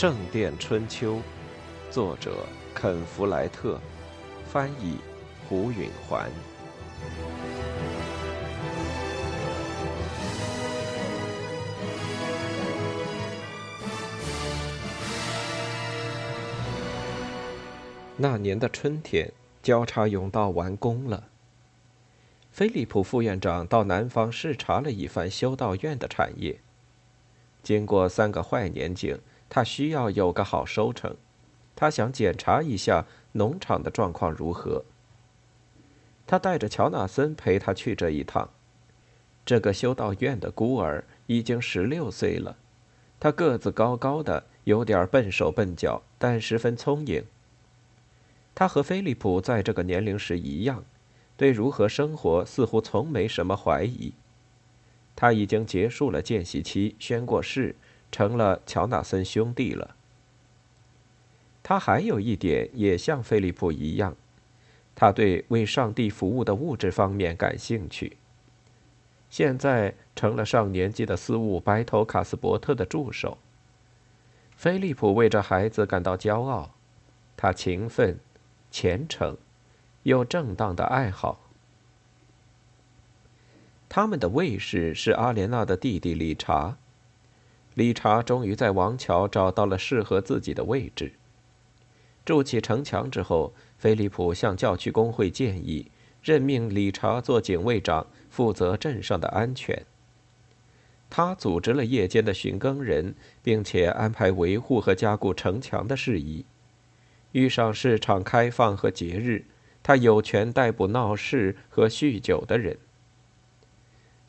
圣殿春秋》，作者肯·弗莱特，翻译胡允环。那年的春天，交叉甬道完工了。菲利普副院长到南方视察了一番修道院的产业。经过三个坏年景，他需要有个好收成。他想检查一下农场的状况如何。他带着乔纳森陪他去这一趟。这个修道院的孤儿已经十六岁了。他个子高高的，有点笨手笨脚，但十分聪颖。他和菲利普在这个年龄时一样，对如何生活似乎从没什么怀疑。他已经结束了见习期，宣过誓，成了乔纳森兄弟了。他还有一点也像菲利普一样，他对为上帝服务的物质方面感兴趣。现在成了上年纪的司务白头卡斯伯特的助手。菲利普为这孩子感到骄傲，他勤奋。虔诚，有正当的爱好。他们的卫士是阿莲娜的弟弟理查。理查终于在王桥找到了适合自己的位置。筑起城墙之后，菲利普向教区工会建议任命理查做警卫长，负责镇上的安全。他组织了夜间的巡更人，并且安排维护和加固城墙的事宜。遇上市场开放和节日，他有权逮捕闹事和酗酒的人。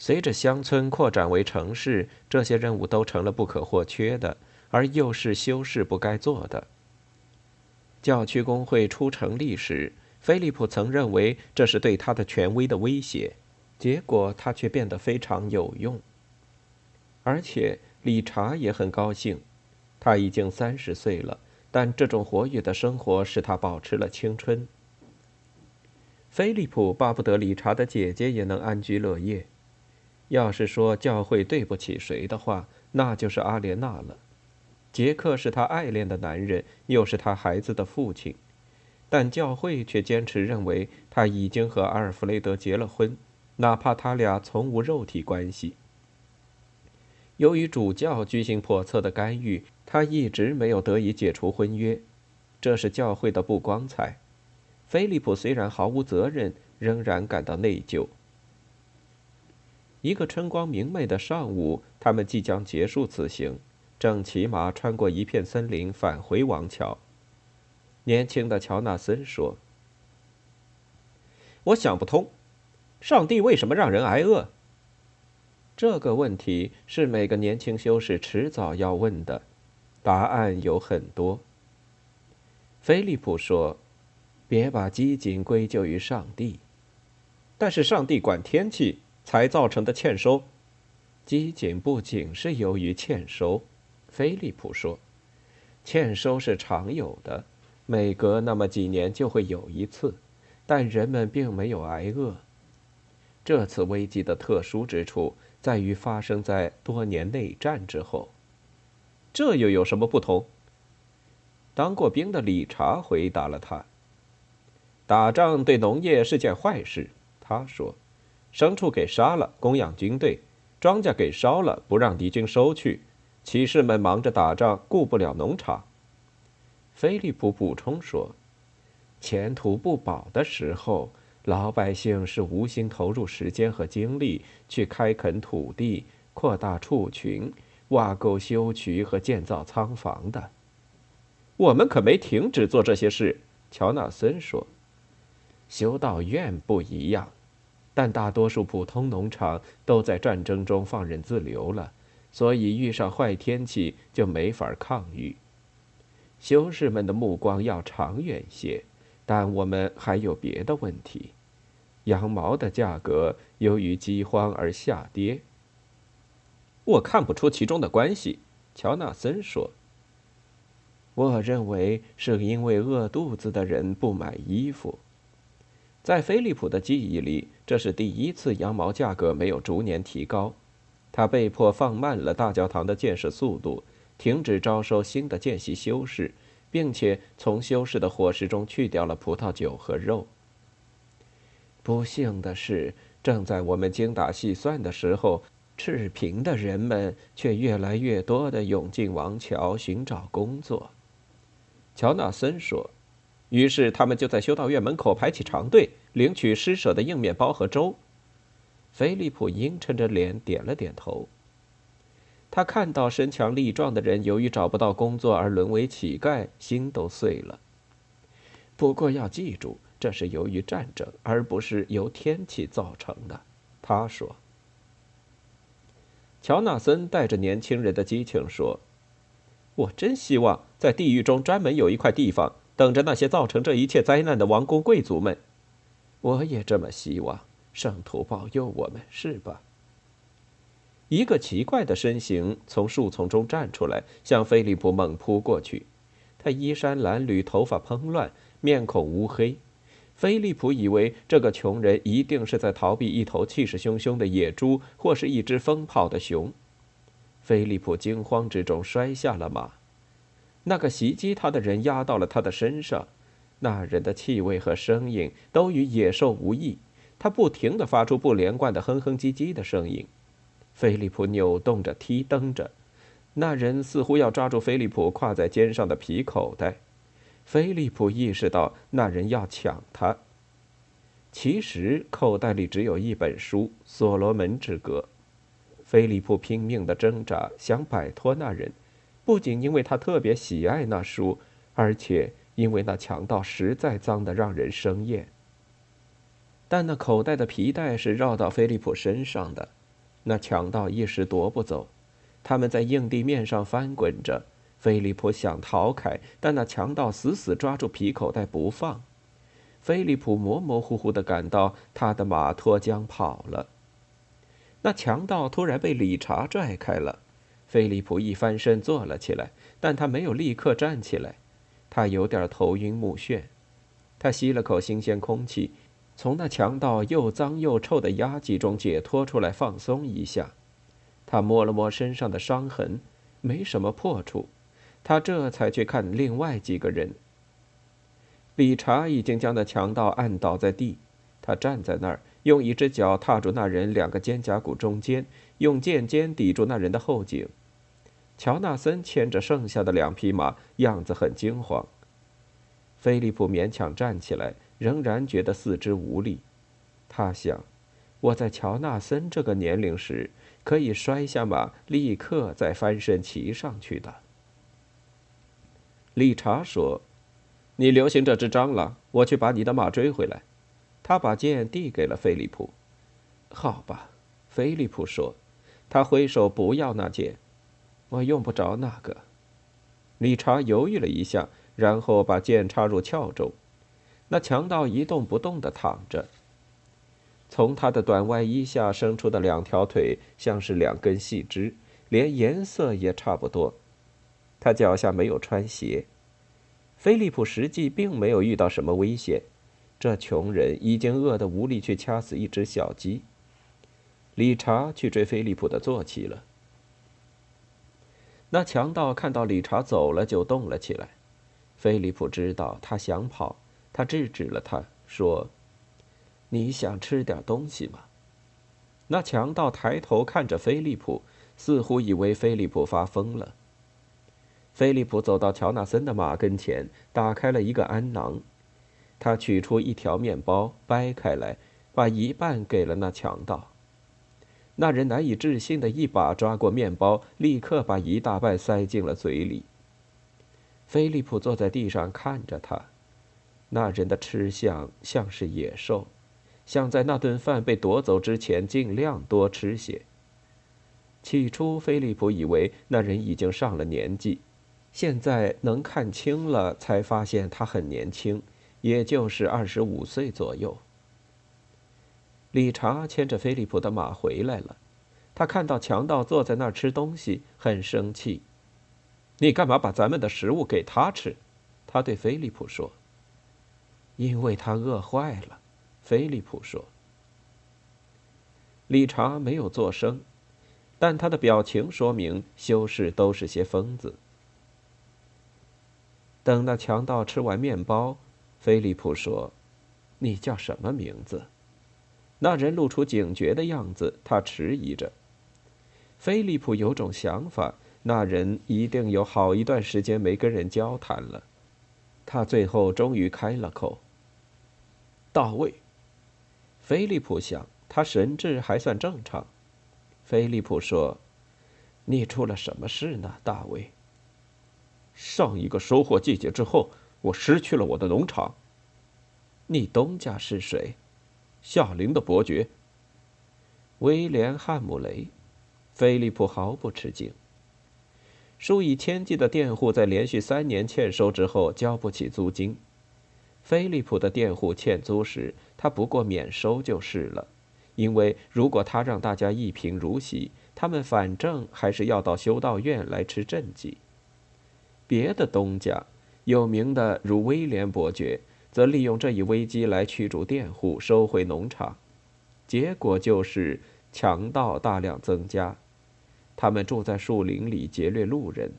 随着乡村扩展为城市，这些任务都成了不可或缺的，而又是修士不该做的。教区工会初成立时，菲利普曾认为这是对他的权威的威胁，结果他却变得非常有用。而且理查也很高兴，他已经三十岁了。但这种活跃的生活使他保持了青春。菲利普巴不得理查的姐姐也能安居乐业。要是说教会对不起谁的话，那就是阿莲娜了。杰克是他爱恋的男人，又是他孩子的父亲，但教会却坚持认为他已经和阿尔弗雷德结了婚，哪怕他俩从无肉体关系。由于主教居心叵测的干预。他一直没有得以解除婚约，这是教会的不光彩。菲利普虽然毫无责任，仍然感到内疚。一个春光明媚的上午，他们即将结束此行，正骑马穿过一片森林返回王桥。年轻的乔纳森说：“我想不通，上帝为什么让人挨饿？这个问题是每个年轻修士迟早要问的。”答案有很多。菲利普说：“别把饥馑归咎于上帝，但是上帝管天气才造成的欠收。饥馑不仅是由于欠收。”菲利普说：“欠收是常有的，每隔那么几年就会有一次，但人们并没有挨饿。这次危机的特殊之处在于发生在多年内战之后。”这又有什么不同？当过兵的理查回答了他：“打仗对农业是件坏事。”他说：“牲畜给杀了，供养军队；庄稼给烧了，不让敌军收去。骑士们忙着打仗，顾不了农场。”菲利普补充说：“前途不保的时候，老百姓是无心投入时间和精力去开垦土地、扩大畜群。”挖沟、修渠和建造仓房的，我们可没停止做这些事。乔纳森说：“修道院不一样，但大多数普通农场都在战争中放任自流了，所以遇上坏天气就没法抗御。修士们的目光要长远些，但我们还有别的问题。羊毛的价格由于饥荒而下跌。”我看不出其中的关系，乔纳森说。我认为是因为饿肚子的人不买衣服。在菲利普的记忆里，这是第一次羊毛价格没有逐年提高。他被迫放慢了大教堂的建设速度，停止招收新的见习修士，并且从修士的伙食中去掉了葡萄酒和肉。不幸的是，正在我们精打细算的时候，赤贫的人们却越来越多地涌进王桥寻找工作。乔纳森说：“于是他们就在修道院门口排起长队，领取施舍的硬面包和粥。”菲利普阴沉着脸点了点头。他看到身强力壮的人由于找不到工作而沦为乞丐，心都碎了。不过要记住。这是由于战争，而不是由天气造成的，他说。乔纳森带着年轻人的激情说：“我真希望在地狱中专门有一块地方，等着那些造成这一切灾难的王公贵族们。我也这么希望，圣徒保佑我们，是吧？”一个奇怪的身形从树丛中站出来，向菲利普猛扑过去。他衣衫褴褛，头发蓬乱，面孔乌黑。菲利普以为这个穷人一定是在逃避一头气势汹汹的野猪，或是一只疯跑的熊。菲利普惊慌之中摔下了马，那个袭击他的人压到了他的身上。那人的气味和声音都与野兽无异，他不停地发出不连贯的哼哼唧唧的声音。菲利普扭动着，踢蹬着，那人似乎要抓住菲利普挎在肩上的皮口袋。菲利普意识到那人要抢他。其实口袋里只有一本书《所罗门之歌》。菲利普拼命的挣扎，想摆脱那人，不仅因为他特别喜爱那书，而且因为那强盗实在脏得让人生厌。但那口袋的皮带是绕到菲利普身上的，那强盗一时夺不走。他们在硬地面上翻滚着。菲利普想逃开，但那强盗死死抓住皮口袋不放。菲利普模模糊糊的感到他的马脱缰跑了。那强盗突然被理查拽开了。菲利普一翻身坐了起来，但他没有立刻站起来，他有点头晕目眩。他吸了口新鲜空气，从那强盗又脏又臭的压挤中解脱出来，放松一下。他摸了摸身上的伤痕，没什么破处。他这才去看另外几个人。理查已经将那强盗按倒在地，他站在那儿，用一只脚踏住那人两个肩胛骨中间，用剑尖抵住那人的后颈。乔纳森牵着剩下的两匹马，样子很惊慌。菲利普勉强站起来，仍然觉得四肢无力。他想：我在乔纳森这个年龄时，可以摔下马，立刻再翻身骑上去的。理查说：“你留心这只蟑螂，我去把你的马追回来。”他把剑递给了菲利普。“好吧。”菲利普说，他挥手不要那剑，“我用不着那个。”理查犹豫了一下，然后把剑插入鞘中。那强盗一动不动地躺着，从他的短外衣下伸出的两条腿像是两根细枝，连颜色也差不多。他脚下没有穿鞋。菲利普实际并没有遇到什么危险，这穷人已经饿得无力去掐死一只小鸡。理查去追菲利普的坐骑了。那强盗看到理查走了，就动了起来。菲利普知道他想跑，他制止了他，说：“你想吃点东西吗？”那强盗抬头看着菲利普，似乎以为菲利普发疯了。菲利普走到乔纳森的马跟前，打开了一个鞍囊，他取出一条面包，掰开来，把一半给了那强盗。那人难以置信的一把抓过面包，立刻把一大半塞进了嘴里。菲利普坐在地上看着他，那人的吃相像是野兽，想在那顿饭被夺走之前尽量多吃些。起初，菲利普以为那人已经上了年纪。现在能看清了，才发现他很年轻，也就是二十五岁左右。理查牵着菲利普的马回来了，他看到强盗坐在那儿吃东西，很生气。你干嘛把咱们的食物给他吃？他对菲利普说。因为他饿坏了，菲利普说。理查没有作声。但他的表情说明修士都是些疯子。等那强盗吃完面包，菲利普说：“你叫什么名字？”那人露出警觉的样子，他迟疑着。菲利普有种想法，那人一定有好一段时间没跟人交谈了。他最后终于开了口：“大卫。”菲利普想，他神志还算正常。菲利普说：“你出了什么事呢，大卫？”上一个收获季节之后，我失去了我的农场。你东家是谁？夏林的伯爵。威廉·汉姆雷。菲利普毫不吃惊。数以千计的佃户在连续三年欠收之后交不起租金。菲利普的佃户欠租时，他不过免收就是了，因为如果他让大家一贫如洗，他们反正还是要到修道院来吃赈济。别的东家，有名的如威廉伯爵，则利用这一危机来驱逐佃户，收回农场，结果就是强盗大量增加。他们住在树林里劫掠路人。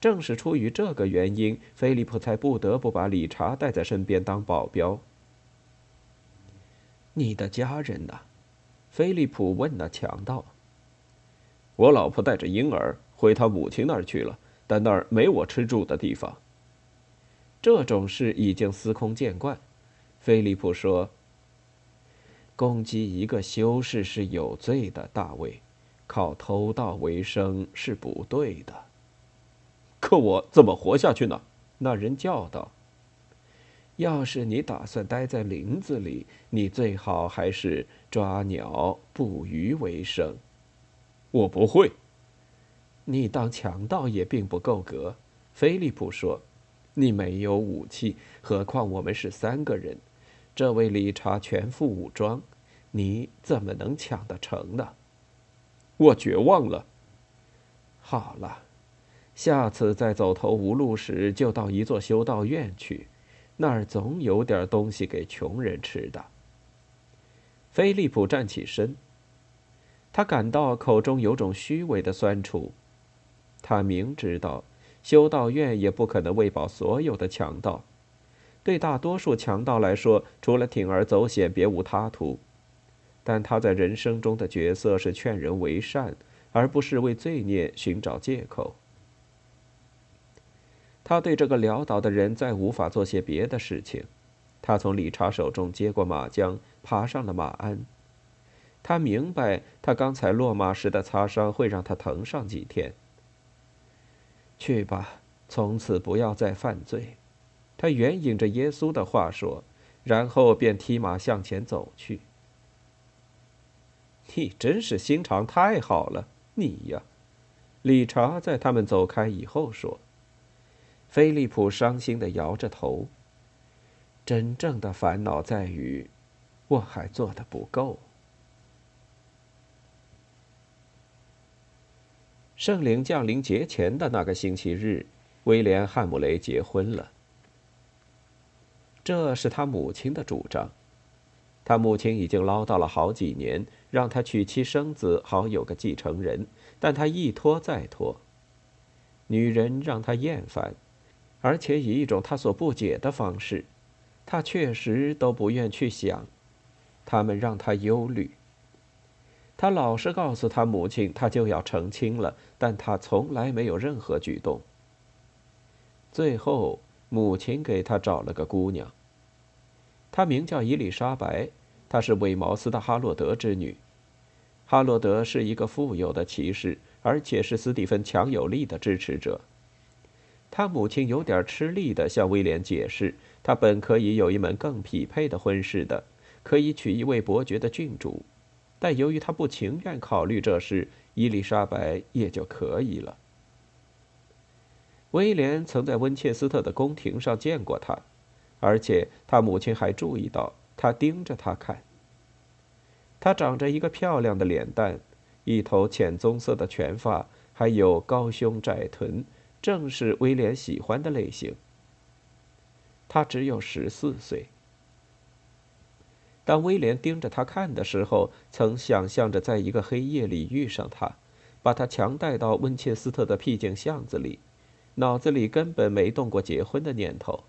正是出于这个原因，菲利普才不得不把理查带在身边当保镖。你的家人呢？菲利普问那强盗。我老婆带着婴儿回她母亲那儿去了。但那儿没我吃住的地方。这种事已经司空见惯，菲利普说：“攻击一个修士是有罪的，大卫，靠偷盗为生是不对的。”可我怎么活下去呢？那人叫道：“要是你打算待在林子里，你最好还是抓鸟、捕鱼为生。”我不会。你当强盗也并不够格，菲利普说：“你没有武器，何况我们是三个人。这位理查全副武装，你怎么能抢得成呢？”我绝望了。好了，下次再走投无路时，就到一座修道院去，那儿总有点东西给穷人吃的。菲利普站起身，他感到口中有种虚伪的酸楚。他明知道，修道院也不可能喂饱所有的强盗。对大多数强盗来说，除了铤而走险，别无他途。但他在人生中的角色是劝人为善，而不是为罪孽寻找借口。他对这个潦倒的人再无法做些别的事情。他从理查手中接过马缰，爬上了马鞍。他明白，他刚才落马时的擦伤会让他疼上几天。去吧，从此不要再犯罪。他援引着耶稣的话说，然后便踢马向前走去。你真是心肠太好了，你呀！理查在他们走开以后说。菲利普伤心的摇着头。真正的烦恼在于，我还做的不够。圣灵降临节前的那个星期日，威廉·汉姆雷结婚了。这是他母亲的主张。他母亲已经唠叨了好几年，让他娶妻生子，好有个继承人，但他一拖再拖。女人让他厌烦，而且以一种他所不解的方式。他确实都不愿去想，他们让他忧虑。他老实告诉他母亲，他就要成亲了，但他从来没有任何举动。最后，母亲给他找了个姑娘。她名叫伊丽莎白，她是韦茅斯的哈洛德之女。哈洛德是一个富有的骑士，而且是斯蒂芬强有力的支持者。他母亲有点吃力地向威廉解释，他本可以有一门更匹配的婚事的，可以娶一位伯爵的郡主。但由于他不情愿考虑这事，伊丽莎白也就可以了。威廉曾在温切斯特的宫廷上见过他，而且他母亲还注意到他盯着他看。他长着一个漂亮的脸蛋，一头浅棕色的全发，还有高胸窄臀，正是威廉喜欢的类型。他只有十四岁。当威廉盯着他看的时候，曾想象着在一个黑夜里遇上他，把他强带到温切斯特的僻静巷子里，脑子里根本没动过结婚的念头。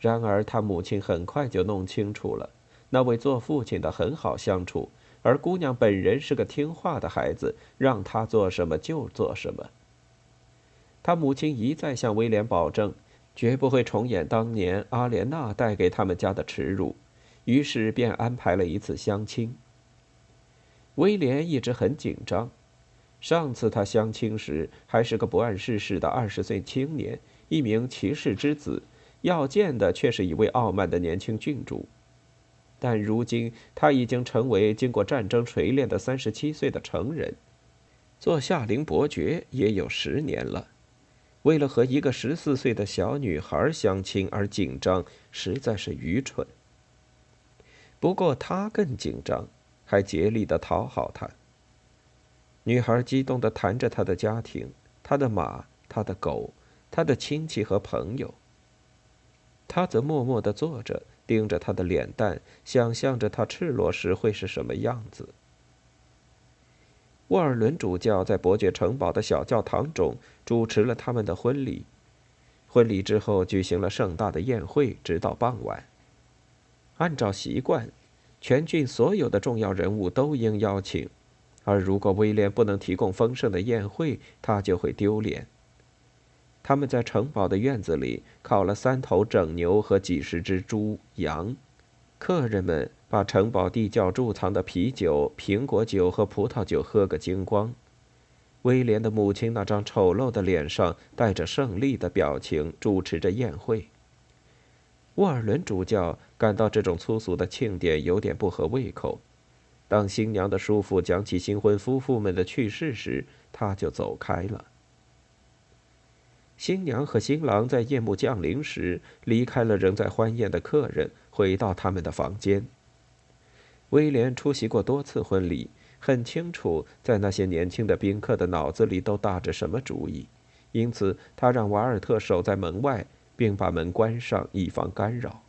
然而，他母亲很快就弄清楚了，那位做父亲的很好相处，而姑娘本人是个听话的孩子，让他做什么就做什么。他母亲一再向威廉保证，绝不会重演当年阿莲娜带给他们家的耻辱，于是便安排了一次相亲。威廉一直很紧张，上次他相亲时还是个不谙世事的二十岁青年，一名骑士之子。要见的却是一位傲慢的年轻郡主，但如今他已经成为经过战争锤炼的三十七岁的成人，做夏灵伯爵也有十年了。为了和一个十四岁的小女孩相亲而紧张，实在是愚蠢。不过他更紧张，还竭力的讨好她。女孩激动的谈着她的家庭、她的马、她的狗、她的亲戚和朋友。他则默默地坐着，盯着他的脸蛋，想象着他赤裸时会是什么样子。沃尔伦主教在伯爵城堡的小教堂中主持了他们的婚礼。婚礼之后举行了盛大的宴会，直到傍晚。按照习惯，全郡所有的重要人物都应邀请，而如果威廉不能提供丰盛的宴会，他就会丢脸。他们在城堡的院子里烤了三头整牛和几十只猪羊，客人们把城堡地窖贮藏的啤酒、苹果酒和葡萄酒喝个精光。威廉的母亲那张丑陋的脸上带着胜利的表情，主持着宴会。沃尔伦主教感到这种粗俗的庆典有点不合胃口。当新娘的叔父讲起新婚夫妇们的趣事时，他就走开了。新娘和新郎在夜幕降临时离开了仍在欢宴的客人，回到他们的房间。威廉出席过多次婚礼，很清楚在那些年轻的宾客的脑子里都打着什么主意，因此他让瓦尔特守在门外，并把门关上，以防干扰。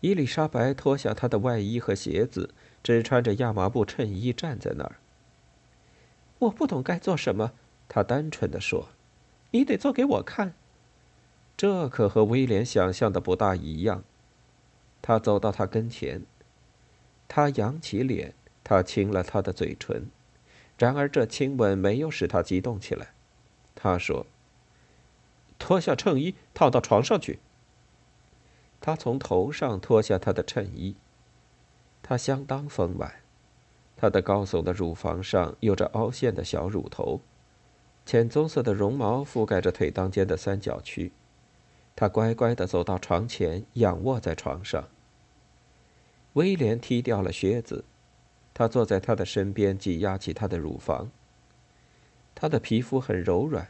伊丽莎白脱下她的外衣和鞋子，只穿着亚麻布衬衣站在那儿。我不懂该做什么。她单纯的说：“你得做给我看。”这可和威廉想象的不大一样。他走到他跟前，他扬起脸，他亲了他的嘴唇。然而这亲吻没有使他激动起来。他说：“脱下衬衣，套到床上去。”他从头上脱下他的衬衣。他相当丰满，他的高耸的乳房上有着凹陷的小乳头。浅棕色的绒毛覆盖着腿当间的三角区，他乖乖地走到床前，仰卧在床上。威廉踢掉了靴子，他坐在他的身边，挤压起他的乳房。他的皮肤很柔软，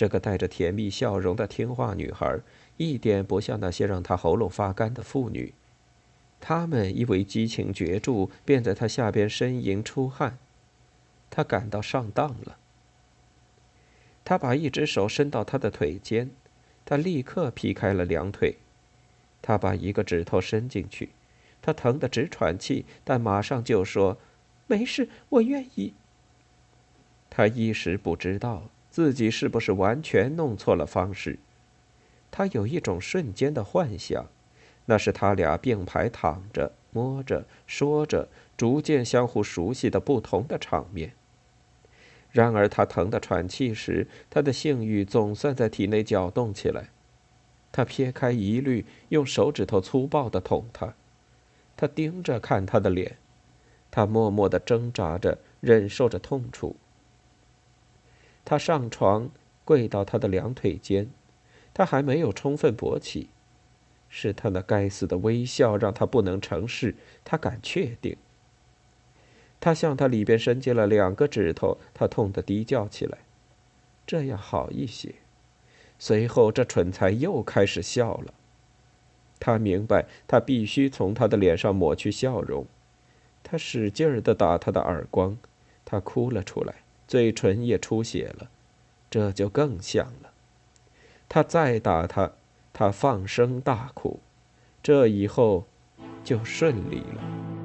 这个带着甜蜜笑容的听话女孩，一点不像那些让他喉咙发干的妇女。她们因为激情绝著，便在她下边呻吟出汗。他感到上当了。他把一只手伸到他的腿间，他立刻劈开了两腿。他把一个指头伸进去，他疼得直喘气，但马上就说：“没事，我愿意。”他一时不知道自己是不是完全弄错了方式。他有一种瞬间的幻想，那是他俩并排躺着、摸着、说着，逐渐相互熟悉的不同的场面。然而，他疼得喘气时，他的性欲总算在体内搅动起来。他撇开疑虑，用手指头粗暴地捅他。他盯着看他的脸，他默默地挣扎着，忍受着痛楚。他上床，跪到他的两腿间，他还没有充分勃起。是他那该死的微笑让他不能成事。他敢确定。他向他里边伸进了两个指头，他痛得低叫起来。这样好一些。随后，这蠢材又开始笑了。他明白，他必须从他的脸上抹去笑容。他使劲儿地打他的耳光，他哭了出来，嘴唇也出血了。这就更像了。他再打他，他放声大哭。这以后就顺利了。